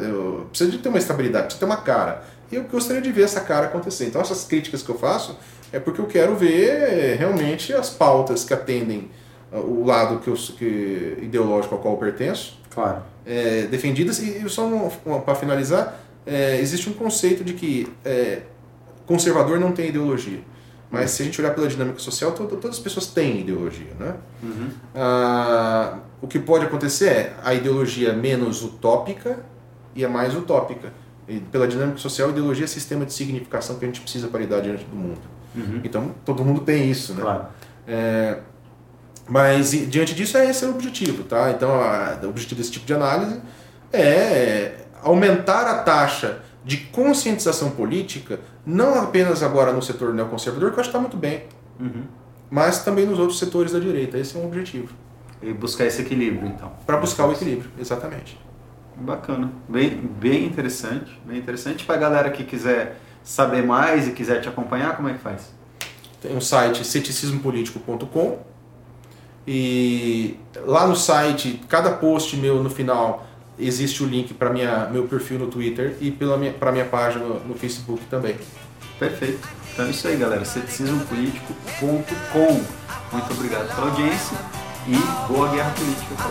Eu, precisa de ter uma estabilidade, precisa ter uma cara. E eu gostaria de ver essa cara acontecer. Então, essas críticas que eu faço é porque eu quero ver é, realmente as pautas que atendem ah, o lado que eu, que, ideológico ao qual eu pertenço. Claro. É, defendidas. E só para finalizar, é, existe um conceito de que é, conservador não tem ideologia. Mas se a gente olhar pela dinâmica social, todo, todas as pessoas têm ideologia. Né? Uhum. Ah, o que pode acontecer é a ideologia menos utópica e a mais utópica. E pela dinâmica social, a ideologia é sistema de significação que a gente precisa para lidar diante do mundo. Uhum. Então, todo mundo tem isso, né? Claro. É, mas diante disso, é esse é o objetivo, tá? Então, a, o objetivo desse tipo de análise é aumentar a taxa de conscientização política, não apenas agora no setor neoconservador, que eu acho que está muito bem, uhum. mas também nos outros setores da direita. Esse é o objetivo. E buscar esse equilíbrio, então. Para buscar o equilíbrio, exatamente. Bacana. Bem, bem interessante. Bem interessante. Para a galera que quiser saber mais e quiser te acompanhar, como é que faz? Tem o site ceticismopolitico.com e lá no site, cada post meu no final existe o link para minha meu perfil no Twitter e para minha, minha página no, Facebook também. Perfeito. Então é isso aí, galera. ceticismopolitico.com. Muito obrigado pela audiência e boa guerra política para